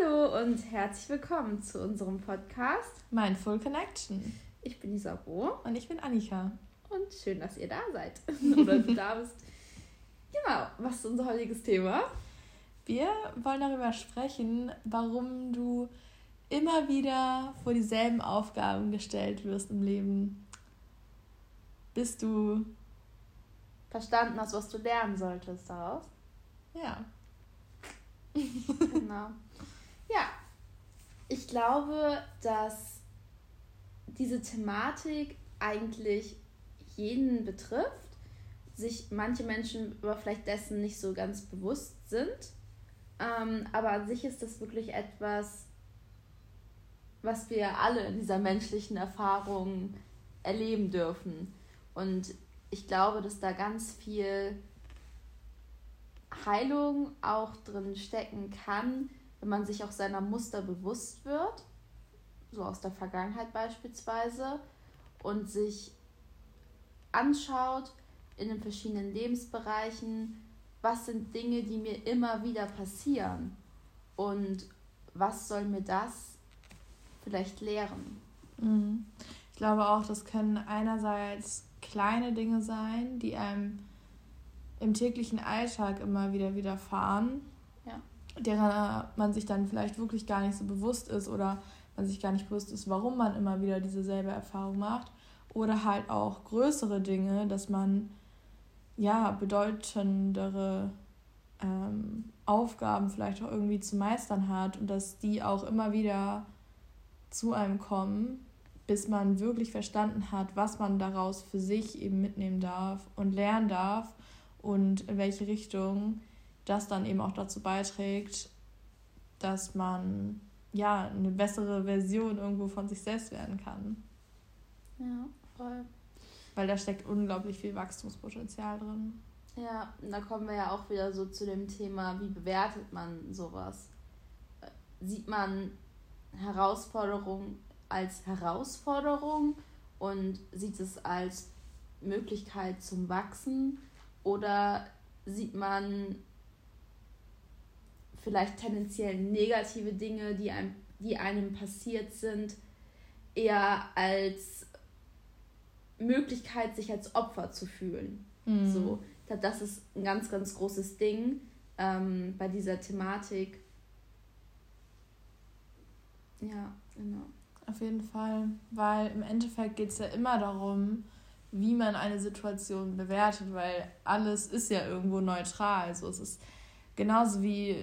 Hallo und herzlich willkommen zu unserem Podcast Mindful Connection. Ich bin Isabo. Und ich bin Annika. Und schön, dass ihr da seid. Oder du da bist. Genau, was ist unser heutiges Thema? Wir wollen darüber sprechen, warum du immer wieder vor dieselben Aufgaben gestellt wirst im Leben, bis du verstanden hast, was du lernen solltest daraus. Ja. genau. Ja, ich glaube, dass diese Thematik eigentlich jeden betrifft, sich manche Menschen aber vielleicht dessen nicht so ganz bewusst sind. Ähm, aber an sich ist das wirklich etwas, was wir alle in dieser menschlichen Erfahrung erleben dürfen. Und ich glaube, dass da ganz viel Heilung auch drin stecken kann, wenn man sich auch seiner Muster bewusst wird, so aus der Vergangenheit beispielsweise, und sich anschaut in den verschiedenen Lebensbereichen, was sind Dinge, die mir immer wieder passieren und was soll mir das vielleicht lehren. Mhm. Ich glaube auch, das können einerseits kleine Dinge sein, die einem im täglichen Alltag immer wieder widerfahren. Derer man sich dann vielleicht wirklich gar nicht so bewusst ist oder man sich gar nicht bewusst ist, warum man immer wieder dieselbe Erfahrung macht. Oder halt auch größere Dinge, dass man ja bedeutendere ähm, Aufgaben vielleicht auch irgendwie zu meistern hat und dass die auch immer wieder zu einem kommen, bis man wirklich verstanden hat, was man daraus für sich eben mitnehmen darf und lernen darf und in welche Richtung das dann eben auch dazu beiträgt, dass man ja eine bessere Version irgendwo von sich selbst werden kann. Ja, voll. Weil da steckt unglaublich viel Wachstumspotenzial drin. Ja, und da kommen wir ja auch wieder so zu dem Thema, wie bewertet man sowas? Sieht man Herausforderung als Herausforderung und sieht es als Möglichkeit zum Wachsen oder sieht man vielleicht tendenziell negative Dinge, die einem, die einem passiert sind, eher als Möglichkeit, sich als Opfer zu fühlen. Mhm. So, das ist ein ganz, ganz großes Ding ähm, bei dieser Thematik. Ja, genau. Auf jeden Fall, weil im Endeffekt geht es ja immer darum, wie man eine Situation bewertet, weil alles ist ja irgendwo neutral. Also es ist genauso wie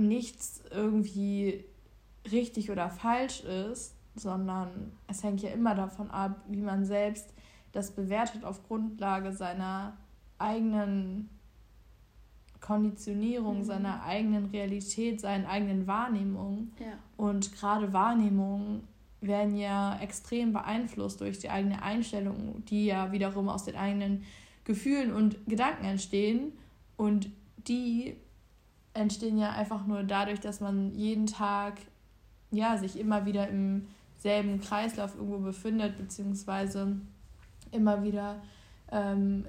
nichts irgendwie richtig oder falsch ist, sondern es hängt ja immer davon ab, wie man selbst das bewertet auf Grundlage seiner eigenen Konditionierung, mhm. seiner eigenen Realität, seinen eigenen Wahrnehmungen. Ja. Und gerade Wahrnehmungen werden ja extrem beeinflusst durch die eigene Einstellung, die ja wiederum aus den eigenen Gefühlen und Gedanken entstehen. Und die entstehen ja einfach nur dadurch, dass man jeden Tag ja, sich immer wieder im selben Kreislauf irgendwo befindet, beziehungsweise immer wieder ähm,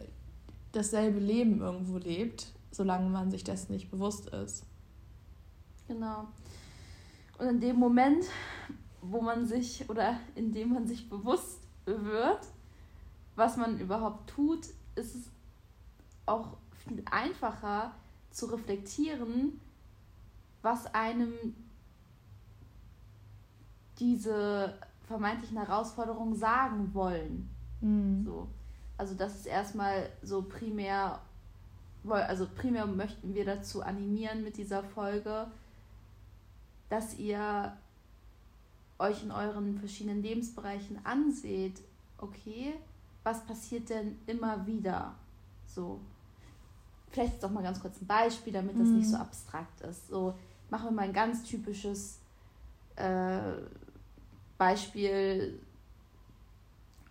dasselbe Leben irgendwo lebt, solange man sich dessen nicht bewusst ist. Genau. Und in dem Moment, wo man sich oder in dem man sich bewusst wird, was man überhaupt tut, ist es auch viel einfacher zu reflektieren, was einem diese vermeintlichen Herausforderungen sagen wollen. Mhm. So. Also das ist erstmal so primär, also primär möchten wir dazu animieren mit dieser Folge, dass ihr euch in euren verschiedenen Lebensbereichen anseht, okay, was passiert denn immer wieder? So. Vielleicht jetzt auch mal ganz kurz ein Beispiel, damit das mhm. nicht so mhm. abstrakt ist. So, machen wir mal ein ganz typisches äh, Beispiel.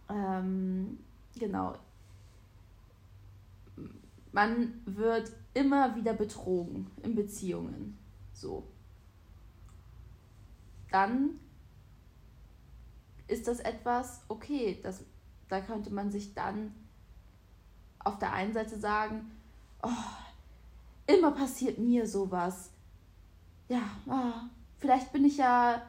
Ähm, genau. Man wird immer wieder betrogen in Beziehungen. So. Dann ist das etwas, okay, das, da könnte man sich dann auf der einen Seite sagen, oh, immer passiert mir sowas. ja, ah, vielleicht bin ich ja,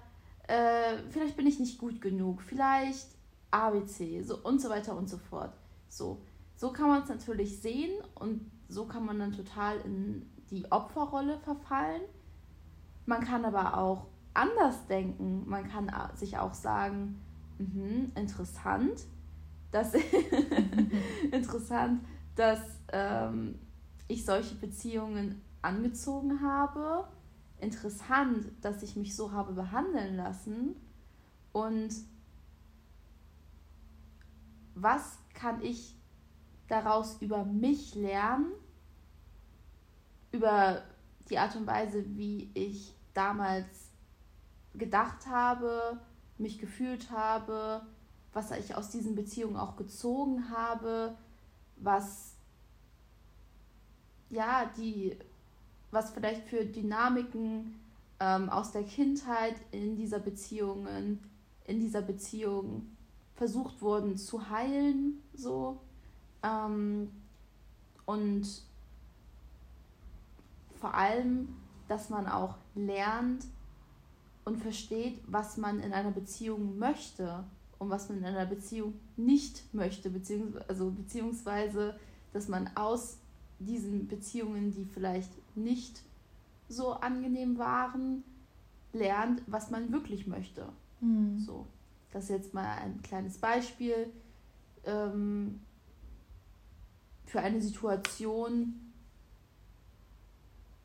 äh, vielleicht bin ich nicht gut genug, vielleicht ABC, so und so weiter und so fort. So, so kann man es natürlich sehen und so kann man dann total in die Opferrolle verfallen. Man kann aber auch anders denken. Man kann sich auch sagen, mh, interessant, dass interessant, dass ähm, ich solche Beziehungen angezogen habe. Interessant, dass ich mich so habe behandeln lassen. Und was kann ich daraus über mich lernen? Über die Art und Weise, wie ich damals gedacht habe, mich gefühlt habe, was ich aus diesen Beziehungen auch gezogen habe, was ja die was vielleicht für Dynamiken ähm, aus der Kindheit in dieser Beziehungen in dieser Beziehung versucht wurden zu heilen so ähm, und vor allem dass man auch lernt und versteht was man in einer Beziehung möchte und was man in einer Beziehung nicht möchte, beziehungsweise, also, beziehungsweise dass man aus diesen Beziehungen, die vielleicht nicht so angenehm waren, lernt, was man wirklich möchte. Mhm. So, das ist jetzt mal ein kleines Beispiel ähm, für eine Situation,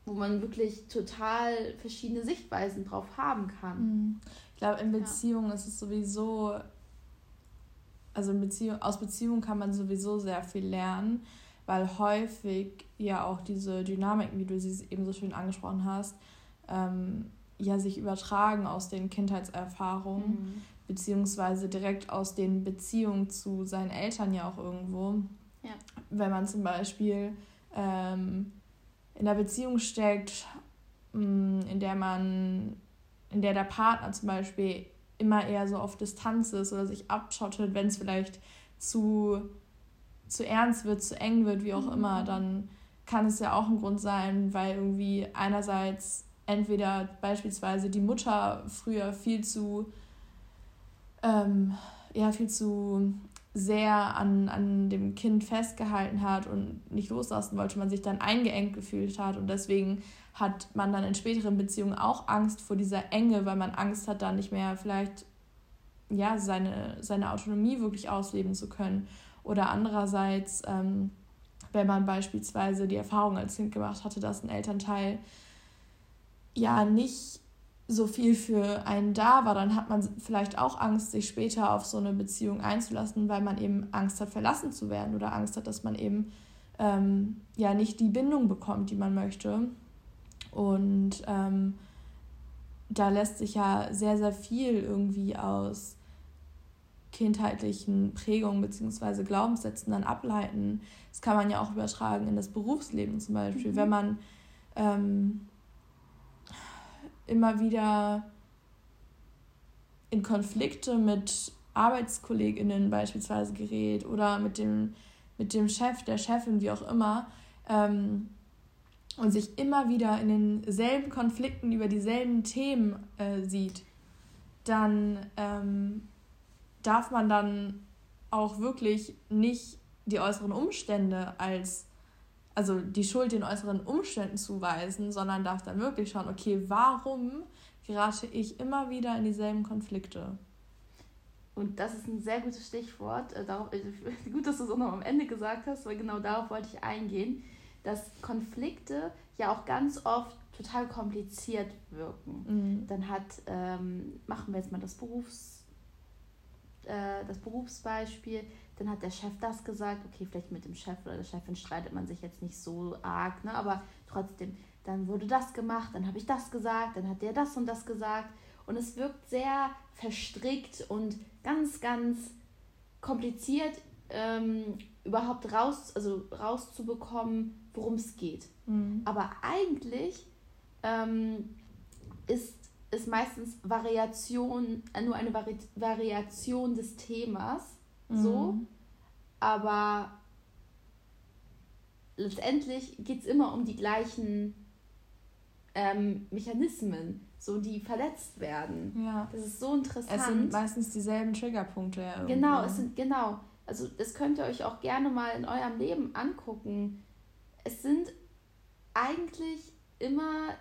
wo man wirklich total verschiedene Sichtweisen drauf haben kann. Mhm. Ich glaube, in Beziehungen ja. ist es sowieso also in Beziehung, aus Beziehungen kann man sowieso sehr viel lernen, weil häufig ja auch diese Dynamiken, wie du sie eben so schön angesprochen hast, ähm, ja sich übertragen aus den Kindheitserfahrungen, mhm. beziehungsweise direkt aus den Beziehungen zu seinen Eltern ja auch irgendwo. Ja. Wenn man zum Beispiel ähm, in einer Beziehung steckt, mm, in der man, in der der Partner zum Beispiel immer eher so auf Distanz ist oder sich abschottet, wenn es vielleicht zu, zu ernst wird, zu eng wird, wie auch mhm. immer, dann kann es ja auch ein Grund sein, weil irgendwie einerseits entweder beispielsweise die Mutter früher viel zu ähm, ja viel zu sehr an, an dem Kind festgehalten hat und nicht loslassen wollte, man sich dann eingeengt gefühlt hat und deswegen hat man dann in späteren Beziehungen auch Angst vor dieser Enge, weil man Angst hat, dann nicht mehr vielleicht ja, seine, seine Autonomie wirklich ausleben zu können. Oder andererseits, ähm, wenn man beispielsweise die Erfahrung als Kind gemacht hatte, dass ein Elternteil ja nicht so viel für einen da war, dann hat man vielleicht auch Angst, sich später auf so eine Beziehung einzulassen, weil man eben Angst hat, verlassen zu werden oder Angst hat, dass man eben ähm, ja nicht die Bindung bekommt, die man möchte. Und ähm, da lässt sich ja sehr, sehr viel irgendwie aus kindheitlichen Prägungen bzw. Glaubenssätzen dann ableiten. Das kann man ja auch übertragen in das Berufsleben zum Beispiel. Mhm. Wenn man ähm, immer wieder in Konflikte mit ArbeitskollegInnen beispielsweise gerät oder mit dem, mit dem Chef, der Chefin, wie auch immer, ähm, und sich immer wieder in denselben Konflikten über dieselben Themen äh, sieht, dann ähm, darf man dann auch wirklich nicht die äußeren Umstände als, also die Schuld den äußeren Umständen zuweisen, sondern darf dann wirklich schauen, okay, warum gerate ich immer wieder in dieselben Konflikte? Und das ist ein sehr gutes Stichwort. Äh, darauf, äh, gut, dass du es auch noch am Ende gesagt hast, weil genau darauf wollte ich eingehen dass Konflikte ja auch ganz oft total kompliziert wirken. Mhm. Dann hat, ähm, machen wir jetzt mal das Berufs, äh, das Berufsbeispiel, dann hat der Chef das gesagt, okay, vielleicht mit dem Chef oder der Chefin streitet man sich jetzt nicht so arg, ne? aber trotzdem, dann wurde das gemacht, dann habe ich das gesagt, dann hat der das und das gesagt und es wirkt sehr verstrickt und ganz, ganz kompliziert ähm, überhaupt raus, also rauszubekommen, worum es geht. Mhm. Aber eigentlich ähm, ist es meistens Variation, äh, nur eine Vari Variation des Themas. Mhm. So. Aber letztendlich geht es immer um die gleichen ähm, Mechanismen, so die verletzt werden. Ja. Das ist so interessant. Es sind meistens dieselben Triggerpunkte. Ja genau, es sind genau. Also das könnt ihr euch auch gerne mal in eurem Leben angucken. Es sind eigentlich immer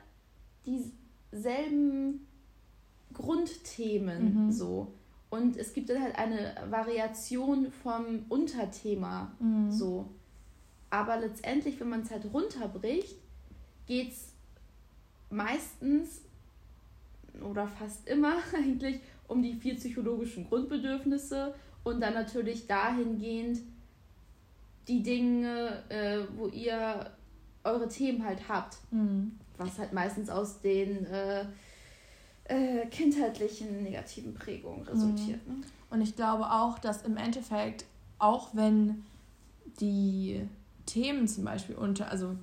dieselben Grundthemen mhm. so. Und es gibt dann halt eine Variation vom Unterthema mhm. so. Aber letztendlich, wenn man es halt runterbricht, geht es meistens oder fast immer eigentlich um die vier psychologischen Grundbedürfnisse und dann natürlich dahingehend die Dinge, äh, wo ihr eure Themen halt habt. Mhm. Was halt meistens aus den äh, äh, kindheitlichen negativen Prägungen resultiert. Mhm. Ne? Und ich glaube auch, dass im Endeffekt, auch wenn die Themen zum Beispiel unter, also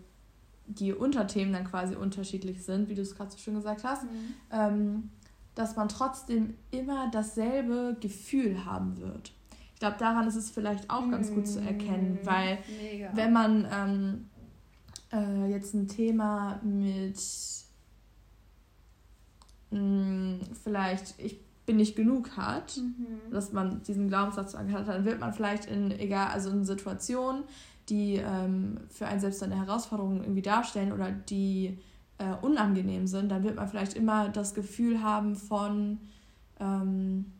die Unterthemen dann quasi unterschiedlich sind, wie du es gerade so schön gesagt hast, mhm. ähm, dass man trotzdem immer dasselbe Gefühl haben wird. Ich glaube, daran ist es vielleicht auch ganz mhm. gut zu erkennen, mhm. weil Mega. wenn man ähm, äh, jetzt ein Thema mit mh, mm, vielleicht ich bin nicht genug hat, mhm. dass man diesen Glaubenssatz hat, dann wird man vielleicht in egal also in Situationen die ähm, für einen selbst eine Herausforderung irgendwie darstellen oder die äh, unangenehm sind, dann wird man vielleicht immer das Gefühl haben von, ähm,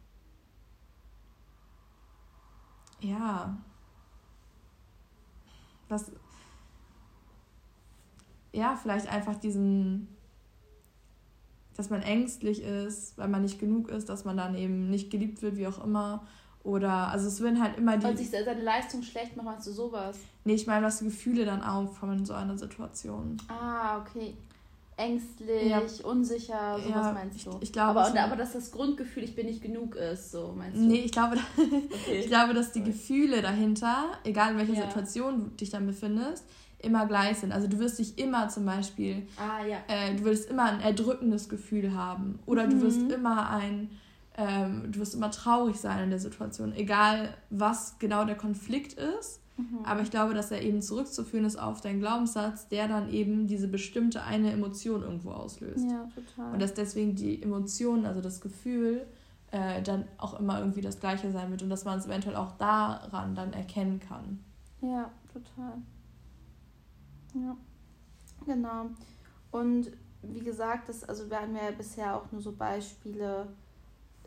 ja, was, ja, vielleicht einfach diesen, dass man ängstlich ist, weil man nicht genug ist, dass man dann eben nicht geliebt wird, wie auch immer. Oder, also es werden halt immer die. Und sich seine Leistung schlecht machen, meinst du sowas? Nee, ich meine, was Gefühle dann aufkommen in so einer Situation. Ah, okay. Ängstlich, ja. unsicher, sowas ja, meinst du? Ich, ich glaube, aber, so aber dass das Grundgefühl, ich bin nicht genug ist, so meinst du? Nee, ich glaube, okay. ich glaube, dass die Gefühle dahinter, egal in welcher ja. Situation du dich dann befindest, immer gleich sind. Also du wirst dich immer zum Beispiel, ah, ja. äh, du wirst immer ein erdrückendes Gefühl haben. Oder mhm. du wirst immer ein ähm, du wirst immer traurig sein in der Situation, egal was genau der Konflikt ist. Mhm. Aber ich glaube, dass er eben zurückzuführen ist auf deinen Glaubenssatz, der dann eben diese bestimmte eine Emotion irgendwo auslöst. Ja, total. Und dass deswegen die Emotion, also das Gefühl, äh, dann auch immer irgendwie das gleiche sein wird und dass man es eventuell auch daran dann erkennen kann. Ja, total. Ja, genau. Und wie gesagt, das, also wir haben ja bisher auch nur so Beispiele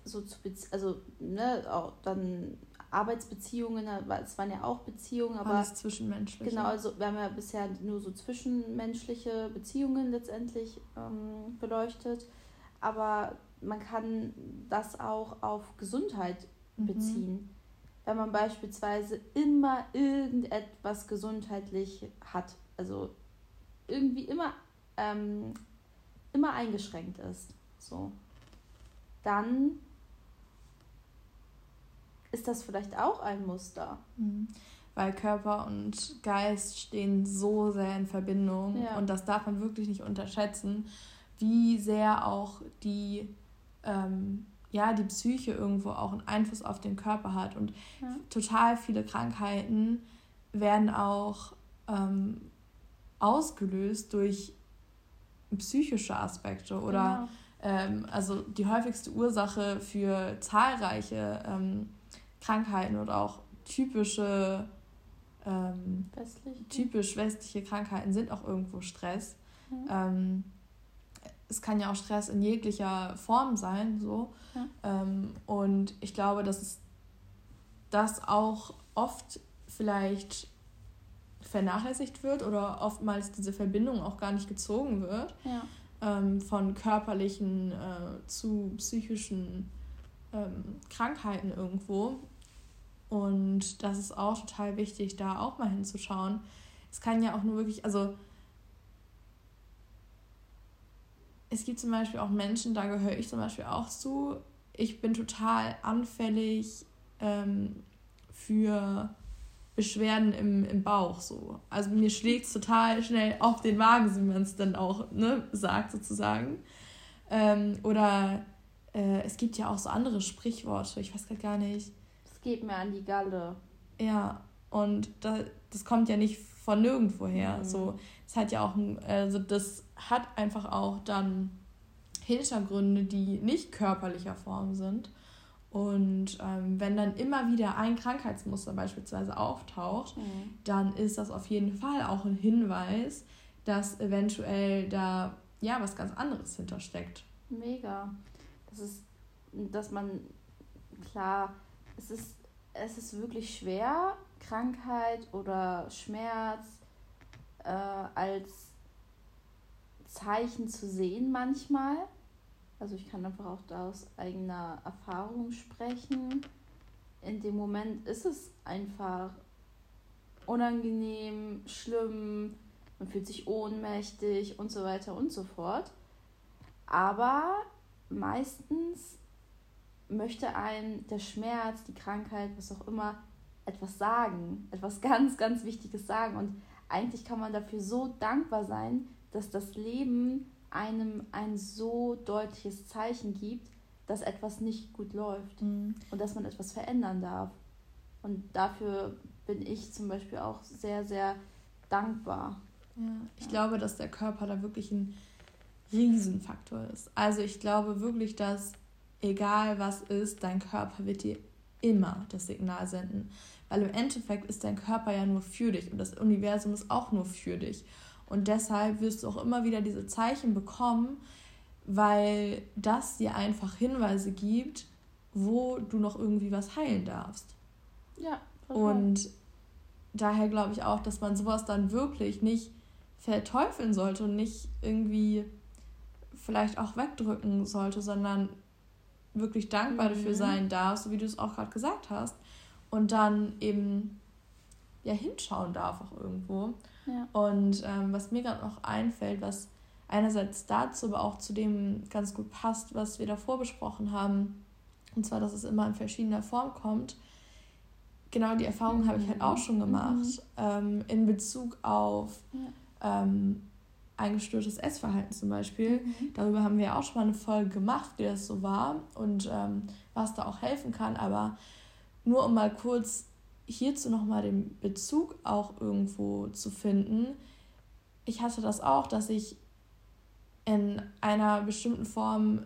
so zu Bezie also ne, auch dann Arbeitsbeziehungen, es waren ja auch Beziehungen, aber Alles zwischenmenschlich. Genau, also wir haben ja bisher nur so zwischenmenschliche Beziehungen letztendlich ähm, beleuchtet, aber man kann das auch auf Gesundheit mhm. beziehen. Wenn man beispielsweise immer irgendetwas gesundheitlich hat, also irgendwie immer, ähm, immer eingeschränkt ist, so, dann ist das vielleicht auch ein Muster. Mhm. Weil Körper und Geist stehen so sehr in Verbindung ja. und das darf man wirklich nicht unterschätzen, wie sehr auch die, ähm, ja, die Psyche irgendwo auch einen Einfluss auf den Körper hat. Und ja. total viele Krankheiten werden auch ähm, ausgelöst durch psychische Aspekte oder genau. ähm, also die häufigste Ursache für zahlreiche ähm, Krankheiten oder auch typische ähm, typisch westliche Krankheiten sind auch irgendwo Stress. Mhm. Ähm, es kann ja auch Stress in jeglicher Form sein, so. Ja. Ähm, und ich glaube, dass es das auch oft vielleicht vernachlässigt wird oder oftmals diese Verbindung auch gar nicht gezogen wird ja. ähm, von körperlichen äh, zu psychischen ähm, Krankheiten irgendwo. Und das ist auch total wichtig, da auch mal hinzuschauen. Es kann ja auch nur wirklich, also es gibt zum Beispiel auch Menschen, da gehöre ich zum Beispiel auch zu. Ich bin total anfällig ähm, für Beschwerden im, im Bauch so. Also mir schlägt es total schnell auf den Magen, wie man es dann auch ne, sagt sozusagen. Ähm, oder äh, es gibt ja auch so andere Sprichworte, ich weiß gerade gar nicht geht mir an die Galle. Ja, und das, das kommt ja nicht von nirgendwoher. Mhm. So, es hat ja auch, also das hat einfach auch dann Hintergründe, die nicht körperlicher Form sind. Und ähm, wenn dann immer wieder ein Krankheitsmuster beispielsweise auftaucht, mhm. dann ist das auf jeden Fall auch ein Hinweis, dass eventuell da ja was ganz anderes hintersteckt. Mega. Das ist, dass man, klar, es ist, es ist wirklich schwer, Krankheit oder Schmerz äh, als Zeichen zu sehen manchmal. Also ich kann einfach auch da aus eigener Erfahrung sprechen. In dem Moment ist es einfach unangenehm, schlimm, man fühlt sich ohnmächtig und so weiter und so fort. Aber meistens möchte ein der Schmerz, die Krankheit, was auch immer, etwas sagen, etwas ganz, ganz Wichtiges sagen. Und eigentlich kann man dafür so dankbar sein, dass das Leben einem ein so deutliches Zeichen gibt, dass etwas nicht gut läuft mhm. und dass man etwas verändern darf. Und dafür bin ich zum Beispiel auch sehr, sehr dankbar. Ja, ich ja. glaube, dass der Körper da wirklich ein Riesenfaktor ist. Also ich glaube wirklich, dass egal was ist, dein Körper wird dir immer das Signal senden. Weil im Endeffekt ist dein Körper ja nur für dich und das Universum ist auch nur für dich. Und deshalb wirst du auch immer wieder diese Zeichen bekommen, weil das dir einfach Hinweise gibt, wo du noch irgendwie was heilen darfst. Ja. Total. Und daher glaube ich auch, dass man sowas dann wirklich nicht verteufeln sollte und nicht irgendwie vielleicht auch wegdrücken sollte, sondern wirklich dankbar mhm. dafür sein darf, so wie du es auch gerade gesagt hast. Und dann eben ja hinschauen darf auch irgendwo. Ja. Und ähm, was mir gerade noch einfällt, was einerseits dazu, aber auch zu dem ganz gut passt, was wir davor besprochen haben, und zwar, dass es immer in verschiedener Form kommt. Genau die Erfahrung mhm. habe ich halt auch schon gemacht mhm. ähm, in Bezug auf ja. ähm, ein gestörtes Essverhalten zum Beispiel. Mhm. Darüber haben wir auch schon mal eine Folge gemacht, wie das so war und ähm, was da auch helfen kann. Aber nur um mal kurz hierzu nochmal den Bezug auch irgendwo zu finden. Ich hatte das auch, dass ich in einer bestimmten Form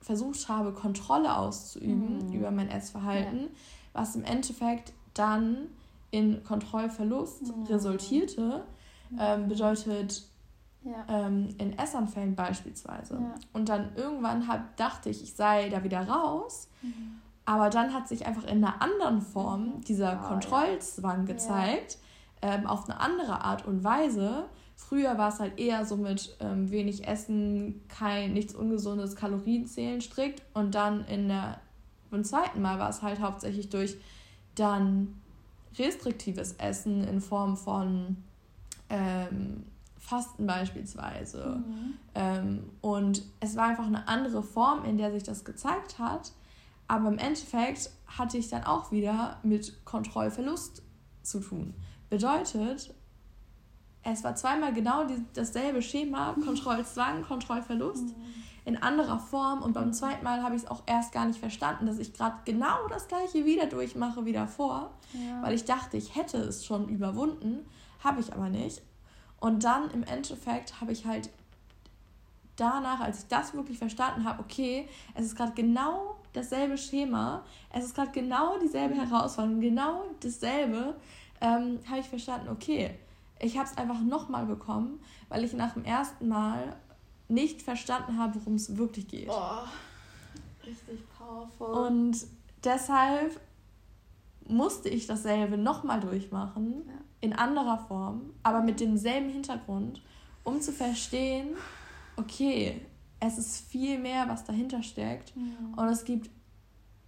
versucht habe, Kontrolle auszuüben mhm. über mein Essverhalten, ja. was im Endeffekt dann in Kontrollverlust mhm. resultierte. Ähm, bedeutet ja. ähm, in Essanfällen beispielsweise. Ja. Und dann irgendwann hab, dachte ich, ich sei da wieder raus. Mhm. Aber dann hat sich einfach in einer anderen Form dieser oh, Kontrollzwang gezeigt. Ähm, auf eine andere Art und Weise. Früher war es halt eher so mit ähm, wenig Essen, kein nichts Ungesundes, Kalorienzählen strikt. Und dann in der, beim zweiten Mal war es halt hauptsächlich durch dann restriktives Essen in Form von ähm, Fasten beispielsweise. Mhm. Ähm, und es war einfach eine andere Form, in der sich das gezeigt hat. Aber im Endeffekt hatte ich dann auch wieder mit Kontrollverlust zu tun. Bedeutet, es war zweimal genau die, dasselbe Schema, Kontrollzwang, Kontrollverlust, mhm. in anderer Form. Und beim zweiten Mal habe ich es auch erst gar nicht verstanden, dass ich gerade genau das gleiche wieder durchmache wie davor, ja. weil ich dachte, ich hätte es schon überwunden, habe ich aber nicht. Und dann im Endeffekt habe ich halt danach, als ich das wirklich verstanden habe, okay, es ist gerade genau dasselbe Schema, es ist gerade genau dieselbe Herausforderung, genau dasselbe, ähm, habe ich verstanden, okay, ich habe es einfach nochmal bekommen, weil ich nach dem ersten Mal nicht verstanden habe, worum es wirklich geht. Boah, richtig powerful. Und deshalb musste ich dasselbe nochmal durchmachen, ja. in anderer Form, aber mit demselben Hintergrund, um zu verstehen, okay, es ist viel mehr, was dahinter steckt. Ja. Und es gibt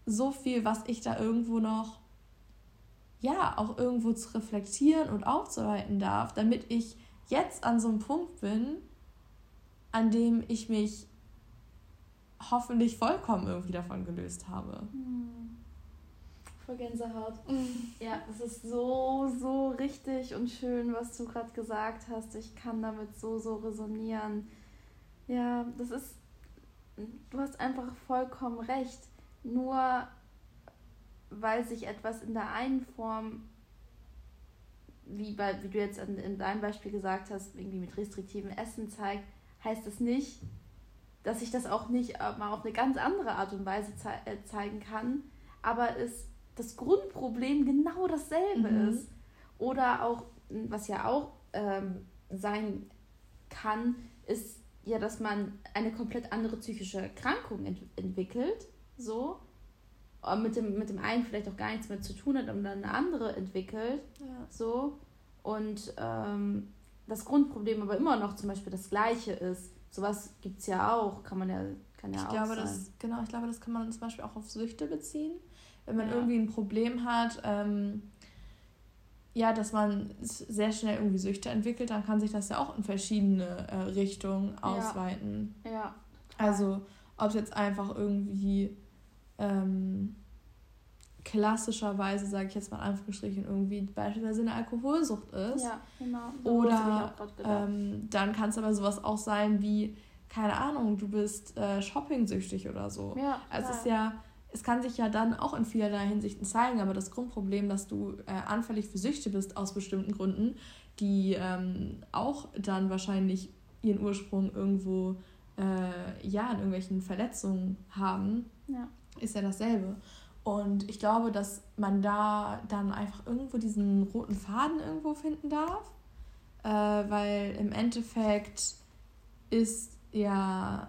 so viel, was ich da irgendwo noch, ja, auch irgendwo zu reflektieren und aufzuarbeiten darf, damit ich jetzt an so einem Punkt bin, an dem ich mich hoffentlich vollkommen irgendwie davon gelöst habe. Hm. Voll Gänsehaut. Ja, es ist so, so richtig und schön, was du gerade gesagt hast. Ich kann damit so, so resonieren. Ja, das ist, du hast einfach vollkommen recht. Nur weil sich etwas in der einen Form wie, bei, wie du jetzt in, in deinem Beispiel gesagt hast, irgendwie mit restriktivem Essen zeigt, heißt das nicht, dass ich das auch nicht äh, mal auf eine ganz andere Art und Weise ze äh, zeigen kann, aber es das Grundproblem genau dasselbe mhm. ist. Oder auch, was ja auch ähm, sein kann, ist ja, dass man eine komplett andere psychische Erkrankung ent entwickelt, so, mit dem, mit dem einen vielleicht auch gar nichts mehr zu tun hat und dann eine andere entwickelt, ja. so, und ähm, das Grundproblem aber immer noch zum Beispiel das gleiche ist. Sowas gibt es ja auch, kann man ja, kann ja ich auch glaube, sein. Das, genau, ich glaube, das kann man zum Beispiel auch auf Süchte beziehen. Wenn man ja. irgendwie ein Problem hat, ähm, ja, dass man sehr schnell irgendwie Süchte entwickelt, dann kann sich das ja auch in verschiedene äh, Richtungen ausweiten. Ja. ja. Also, ob es jetzt einfach irgendwie ähm, klassischerweise, sage ich jetzt mal in Anführungsstrichen, irgendwie beispielsweise eine Alkoholsucht ist. Ja, genau. So Oder ähm, dann kann es aber sowas auch sein wie, keine Ahnung, du bist äh, shopping-süchtig oder so. Ja, also es ist ja, es kann sich ja dann auch in vielerlei Hinsichten zeigen, aber das Grundproblem, dass du äh, anfällig für Süchte bist aus bestimmten Gründen, die ähm, auch dann wahrscheinlich ihren Ursprung irgendwo äh, ja in irgendwelchen Verletzungen haben, ja. ist ja dasselbe. Und ich glaube, dass man da dann einfach irgendwo diesen roten Faden irgendwo finden darf, äh, weil im Endeffekt ist ja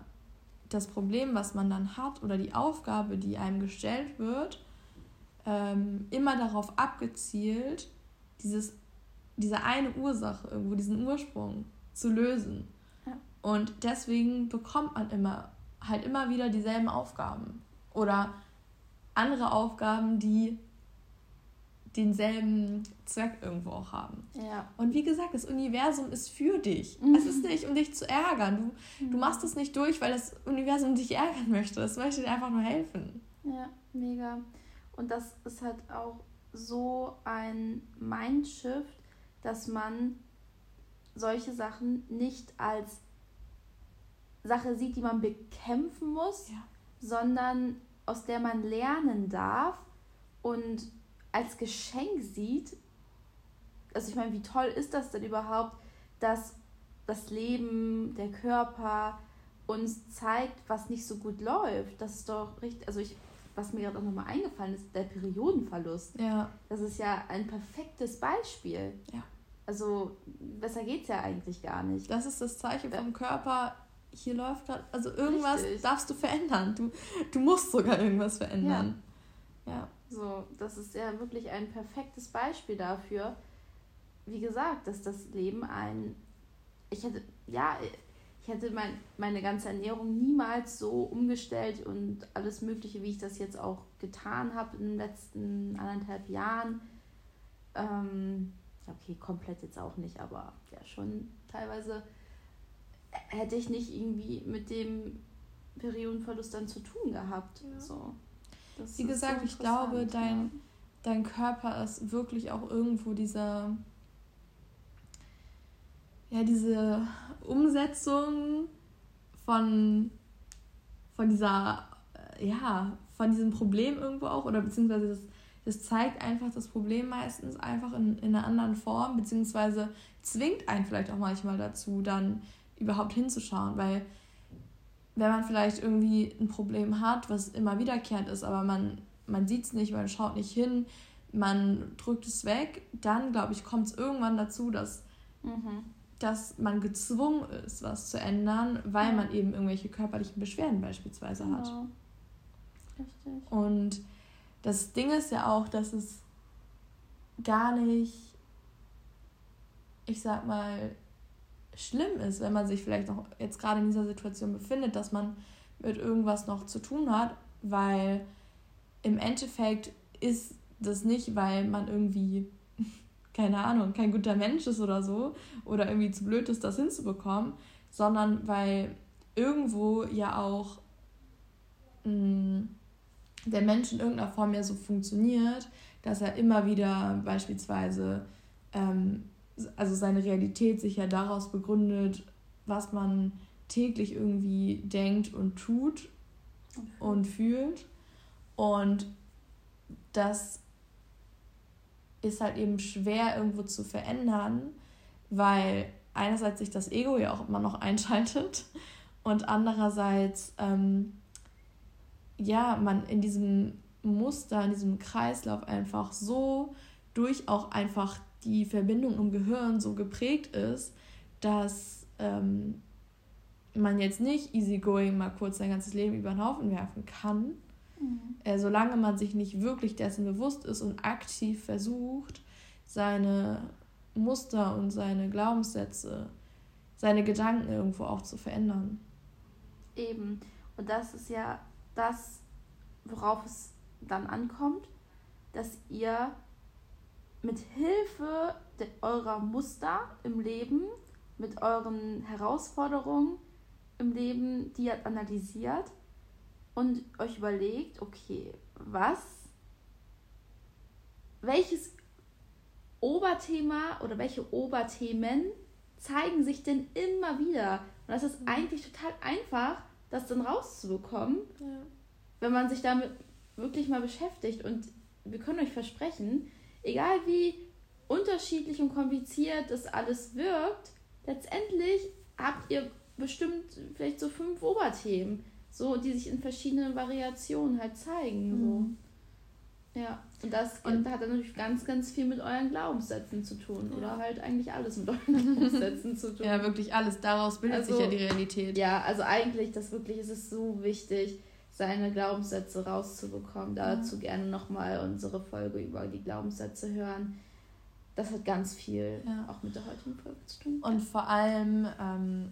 das Problem, was man dann hat oder die Aufgabe, die einem gestellt wird, ähm, immer darauf abgezielt, dieses, diese eine Ursache irgendwo, diesen Ursprung zu lösen. Ja. Und deswegen bekommt man immer halt immer wieder dieselben Aufgaben. Oder andere Aufgaben, die denselben Zweck irgendwo auch haben. Ja. Und wie gesagt, das Universum ist für dich. Mhm. Es ist nicht, um dich zu ärgern. Du, mhm. du machst es nicht durch, weil das Universum dich ärgern möchte. Es möchte dir einfach nur helfen. Ja, mega. Und das ist halt auch so ein Mindshift, dass man solche Sachen nicht als Sache sieht, die man bekämpfen muss, ja. sondern aus der man lernen darf und als Geschenk sieht. Also ich meine, wie toll ist das denn überhaupt, dass das Leben, der Körper uns zeigt, was nicht so gut läuft. Das ist doch richtig, also ich, was mir gerade auch nochmal eingefallen ist, der Periodenverlust. Ja. Das ist ja ein perfektes Beispiel. Ja. Also besser geht es ja eigentlich gar nicht. Das ist das Zeichen vom Körper, hier läuft gerade, also irgendwas Richtig. darfst du verändern. Du, du musst sogar irgendwas verändern. Ja. ja. So, das ist ja wirklich ein perfektes Beispiel dafür. Wie gesagt, dass das Leben ein. Ich hätte, ja, ich hätte mein, meine ganze Ernährung niemals so umgestellt und alles Mögliche, wie ich das jetzt auch getan habe in den letzten anderthalb Jahren. Ähm, okay, komplett jetzt auch nicht, aber ja, schon teilweise hätte ich nicht irgendwie mit dem Periodenverlust dann zu tun gehabt. Ja. So. Wie gesagt, ich glaube, dein, ja. dein Körper ist wirklich auch irgendwo dieser, ja, diese Umsetzung von, von dieser, äh, ja, von diesem Problem irgendwo auch, oder beziehungsweise das, das zeigt einfach das Problem meistens einfach in, in einer anderen Form, beziehungsweise zwingt einen vielleicht auch manchmal dazu, dann überhaupt hinzuschauen, weil wenn man vielleicht irgendwie ein Problem hat, was immer wiederkehrend ist, aber man, man sieht es nicht, man schaut nicht hin, man drückt es weg, dann glaube ich, kommt es irgendwann dazu, dass, mhm. dass man gezwungen ist, was zu ändern, weil man eben irgendwelche körperlichen Beschwerden beispielsweise genau. hat. Richtig. Und das Ding ist ja auch, dass es gar nicht, ich sag mal, schlimm ist, wenn man sich vielleicht noch jetzt gerade in dieser Situation befindet, dass man mit irgendwas noch zu tun hat, weil im Endeffekt ist das nicht, weil man irgendwie, keine Ahnung, kein guter Mensch ist oder so, oder irgendwie zu blöd ist, das hinzubekommen, sondern weil irgendwo ja auch mh, mm, der Mensch in irgendeiner Form ja so funktioniert, dass er immer wieder beispielsweise ähm, also seine Realität sich ja daraus begründet, was man täglich irgendwie denkt und tut und, fühlt. Und dass ist halt eben schwer irgendwo zu verändern, weil einerseits sich das Ego ja auch immer noch einschaltet und andererseits ähm, ja man in diesem Muster, in diesem Kreislauf einfach so durch auch einfach die Verbindung im Gehirn so geprägt ist, dass ähm, man jetzt nicht easygoing mal kurz sein ganzes Leben über den Haufen werfen kann, mhm. äh, solange man sich nicht wirklich dessen bewusst ist und aktiv versucht, seine Muster und seine Glaubenssätze, seine Gedanken irgendwo auch zu verändern. Eben. Und das ist ja das, worauf es dann ankommt, dass ihr mit Hilfe eurer Muster im Leben, mit euren Herausforderungen im Leben, die ihr analysiert und euch überlegt, okay, was, welches Oberthema oder welche Oberthemen zeigen sich denn immer wieder? Und das ist mhm. eigentlich total einfach, das dann rauszubekommen, ja. wenn man sich damit wirklich mal beschäftigt. Und wir können euch versprechen, egal wie unterschiedlich und kompliziert das alles wirkt, letztendlich habt ihr bestimmt vielleicht so fünf Oberthemen, so die sich in verschiedenen Variationen halt zeigen. Mhm. So. Ja, und das und hat dann natürlich ganz, ganz viel mit euren Glaubenssätzen zu tun. Ja. Oder halt eigentlich alles mit euren Glaubenssätzen zu tun. Ja, wirklich alles. Daraus bildet also, sich ja die Realität. Ja, also eigentlich, das wirklich ist es so wichtig, seine Glaubenssätze rauszubekommen. Dazu ja. gerne nochmal unsere Folge über die Glaubenssätze hören. Das hat ganz viel ja. auch mit der heutigen Folge zu tun. Und vor allem ähm,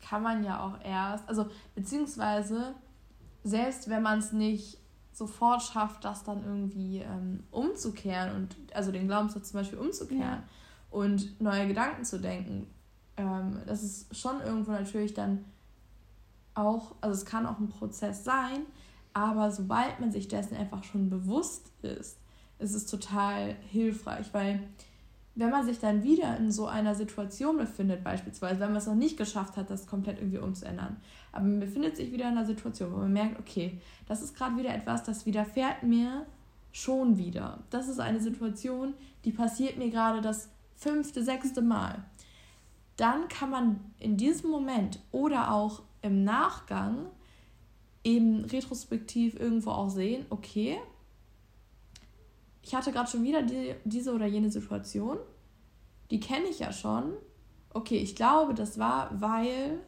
kann man ja auch erst, also beziehungsweise selbst wenn man es nicht sofort schafft, das dann irgendwie ähm, umzukehren und also den Glaubenssatz zum Beispiel umzukehren ja. und neue Gedanken zu denken, ähm, das ist schon irgendwo natürlich dann auch, also es kann auch ein Prozess sein, aber sobald man sich dessen einfach schon bewusst ist, ist es total hilfreich, weil wenn man sich dann wieder in so einer Situation befindet, beispielsweise, wenn man es noch nicht geschafft hat, das komplett irgendwie umzuändern, aber man befindet sich wieder in einer Situation, wo man merkt, okay, das ist gerade wieder etwas, das widerfährt mir schon wieder. Das ist eine Situation, die passiert mir gerade das fünfte, sechste Mal. Dann kann man in diesem Moment oder auch im Nachgang eben retrospektiv irgendwo auch sehen, okay, ich hatte gerade schon wieder die, diese oder jene Situation, die kenne ich ja schon. Okay, ich glaube, das war, weil.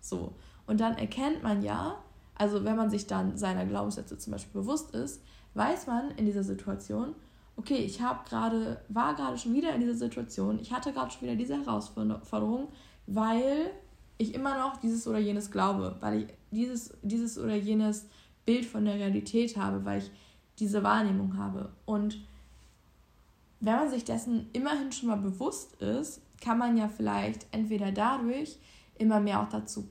So. Und dann erkennt man ja, also wenn man sich dann seiner Glaubenssätze zum Beispiel bewusst ist, weiß man in dieser Situation, okay, ich habe gerade, war gerade schon wieder in dieser Situation, ich hatte gerade schon wieder diese Herausforderung, weil ich immer noch dieses oder jenes glaube, weil ich dieses, dieses oder jenes Bild von der Realität habe, weil ich diese Wahrnehmung habe. Und wenn man sich dessen immerhin schon mal bewusst ist, kann man ja vielleicht entweder dadurch immer mehr auch dazu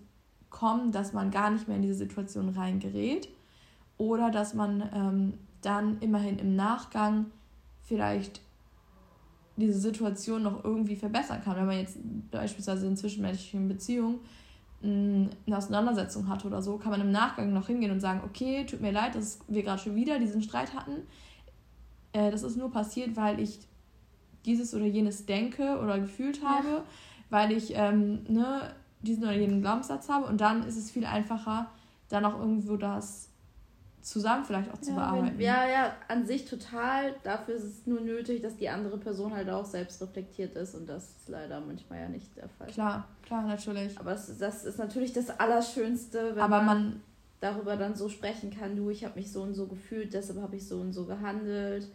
kommen, dass man gar nicht mehr in diese Situation reingerät oder dass man ähm, dann immerhin im Nachgang vielleicht diese Situation noch irgendwie verbessern kann. Wenn man jetzt beispielsweise in zwischenmenschlichen Beziehungen mm, eine Auseinandersetzung hatte oder so, kann man im Nachgang noch hingehen und sagen, okay, tut mir leid, dass wir gerade schon wieder diesen Streit hatten. Äh, das ist nur passiert, weil ich dieses oder jenes denke oder gefühlt habe, ja. weil ich ähm, ne, diesen oder jenen Glaubenssatz habe. Und dann ist es viel einfacher, dann auch irgendwo das zusammen vielleicht auch zu ja, bearbeiten. Wenn, ja, ja, an sich total. Dafür ist es nur nötig, dass die andere Person halt auch selbst reflektiert ist und das ist leider manchmal ja nicht der Fall. Klar, klar, natürlich. Aber das, das ist natürlich das Allerschönste, wenn Aber man, man darüber dann so sprechen kann, du, ich habe mich so und so gefühlt, deshalb habe ich so und so gehandelt.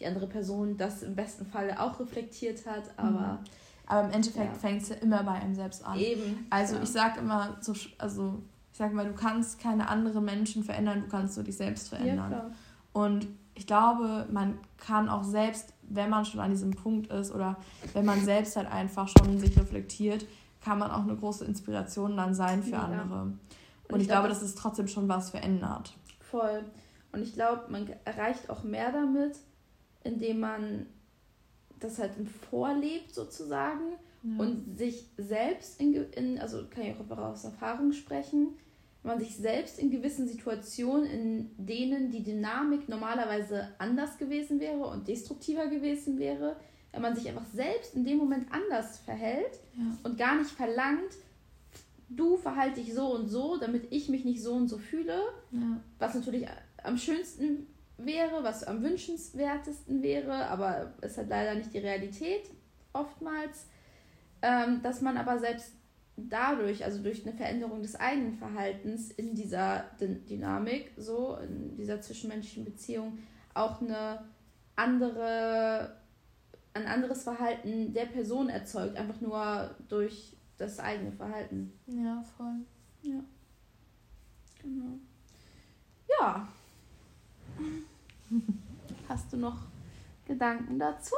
Die andere Person das im besten Fall auch reflektiert hat, aber... Mhm. Aber im Endeffekt ja. fängt es ja immer bei einem selbst an. Eben. Also ja. ich sage immer, so, also ich sag mal, du kannst keine anderen Menschen verändern, du kannst nur dich selbst verändern. Ja, und ich glaube, man kann auch selbst, wenn man schon an diesem Punkt ist oder wenn man selbst halt einfach schon sich reflektiert, kann man auch eine große Inspiration dann sein für ja. andere. Und, und ich, ich glaube, dass es trotzdem schon was verändert. Voll. Und ich glaube, man erreicht auch mehr damit, indem man das halt vorlebt sozusagen ja. und sich selbst in, in, also kann ich auch aus Erfahrung sprechen, wenn man sich selbst in gewissen Situationen, in denen die Dynamik normalerweise anders gewesen wäre und destruktiver gewesen wäre, wenn man sich einfach selbst in dem Moment anders verhält ja. und gar nicht verlangt, du verhalte dich so und so, damit ich mich nicht so und so fühle, ja. was natürlich am schönsten wäre, was am wünschenswertesten wäre, aber es hat leider nicht die Realität oftmals, ähm, dass man aber selbst dadurch, also durch eine Veränderung des eigenen Verhaltens in dieser Dynamik, so in dieser zwischenmenschlichen Beziehung, auch eine andere, ein anderes Verhalten der Person erzeugt, einfach nur durch das eigene Verhalten. Ja, voll. Ja. Genau. Ja. Hast du noch Gedanken dazu?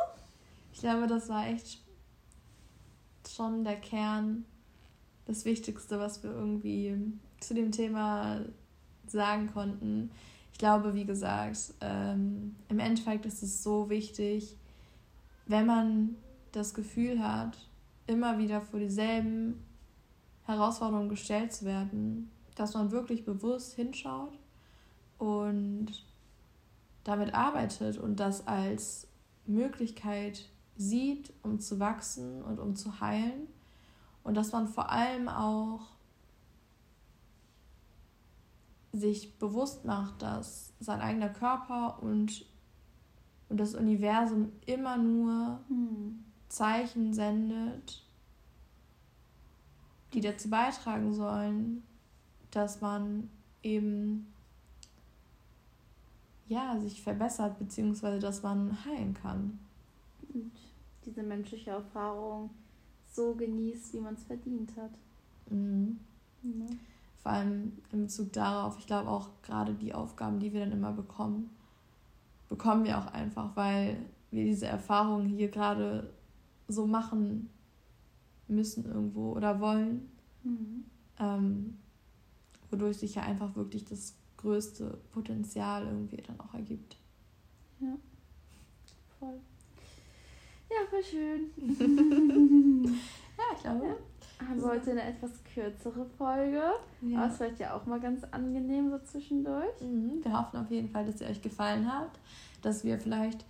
Ich glaube, das war echt schon der Kern, das Wichtigste, was wir irgendwie zu dem Thema sagen konnten. Ich glaube, wie gesagt, ähm, im Endeffekt ist es so wichtig, wenn man das Gefühl hat, immer wieder vor dieselben Herausforderungen gestellt zu werden, dass man wirklich bewusst hinschaut und damit arbeitet und das als Möglichkeit sieht, um zu wachsen und um zu heilen. Und dass man vor allem auch sich bewusst macht, dass sein eigener Körper und, und das Universum immer nur hm. Zeichen sendet, die dazu beitragen sollen, dass man eben ja, sich verbessert, beziehungsweise dass man heilen kann. Und diese menschliche Erfahrung so genießt, wie man es verdient hat. Mhm. Ja. Vor allem in Bezug darauf, ich glaube auch gerade die Aufgaben, die wir dann immer bekommen, bekommen wir auch einfach, weil wir diese Erfahrungen hier gerade so machen müssen irgendwo oder wollen. Mhm. Ähm, wodurch sich ja einfach wirklich das größte Potenzial irgendwie dann auch ergibt. Ja, voll. Ja, voll schön. ja, ich glaube. Ja. Haben wir heute eine etwas kürzere Folge. Ja. Aber es wird ja auch mal ganz angenehm so zwischendurch. Mhm. Wir hoffen auf jeden Fall, dass ihr euch gefallen hat. Dass wir vielleicht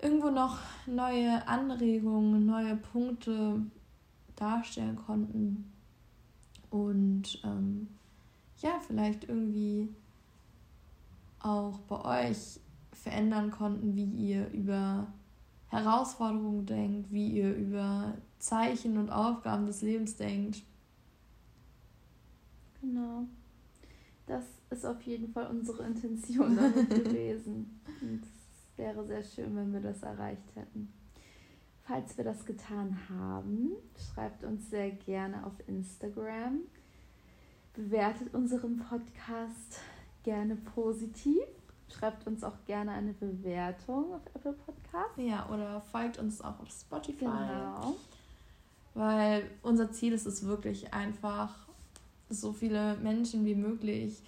irgendwo noch neue Anregungen, neue Punkte darstellen konnten. Und ähm, ja, vielleicht irgendwie auch bei euch verändern konnten, wie ihr über Herausforderungen denkt, wie ihr über Zeichen und Aufgaben des Lebens denkt. Genau. Das ist auf jeden Fall unsere Intention damit gewesen. Und es wäre sehr schön, wenn wir das erreicht hätten. Falls wir das getan haben, schreibt uns sehr gerne auf Instagram. Bewertet unseren Podcast gerne positiv. Schreibt uns auch gerne eine Bewertung auf Apple Podcast. Ja, oder folgt uns auch auf Spotify. Genau. Weil unser Ziel ist es wirklich einfach, so viele Menschen wie möglich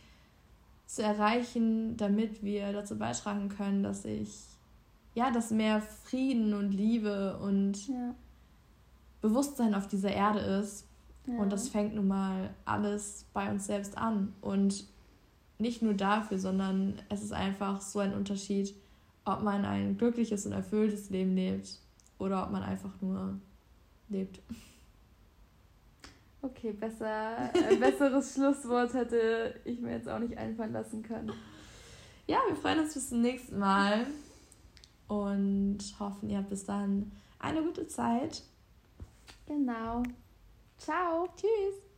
zu erreichen, damit wir dazu beitragen können, dass sich ja, dass mehr Frieden und Liebe und ja. Bewusstsein auf dieser Erde ist. Ja. Und das fängt nun mal alles bei uns selbst an. Und nicht nur dafür, sondern es ist einfach so ein Unterschied, ob man ein glückliches und erfülltes Leben lebt oder ob man einfach nur lebt. Okay, besser, ein besseres Schlusswort hätte ich mir jetzt auch nicht einfallen lassen können. Ja, wir freuen uns bis zum nächsten Mal und hoffen, ihr habt bis dann eine gute Zeit. Genau. Ciao. Tschüss.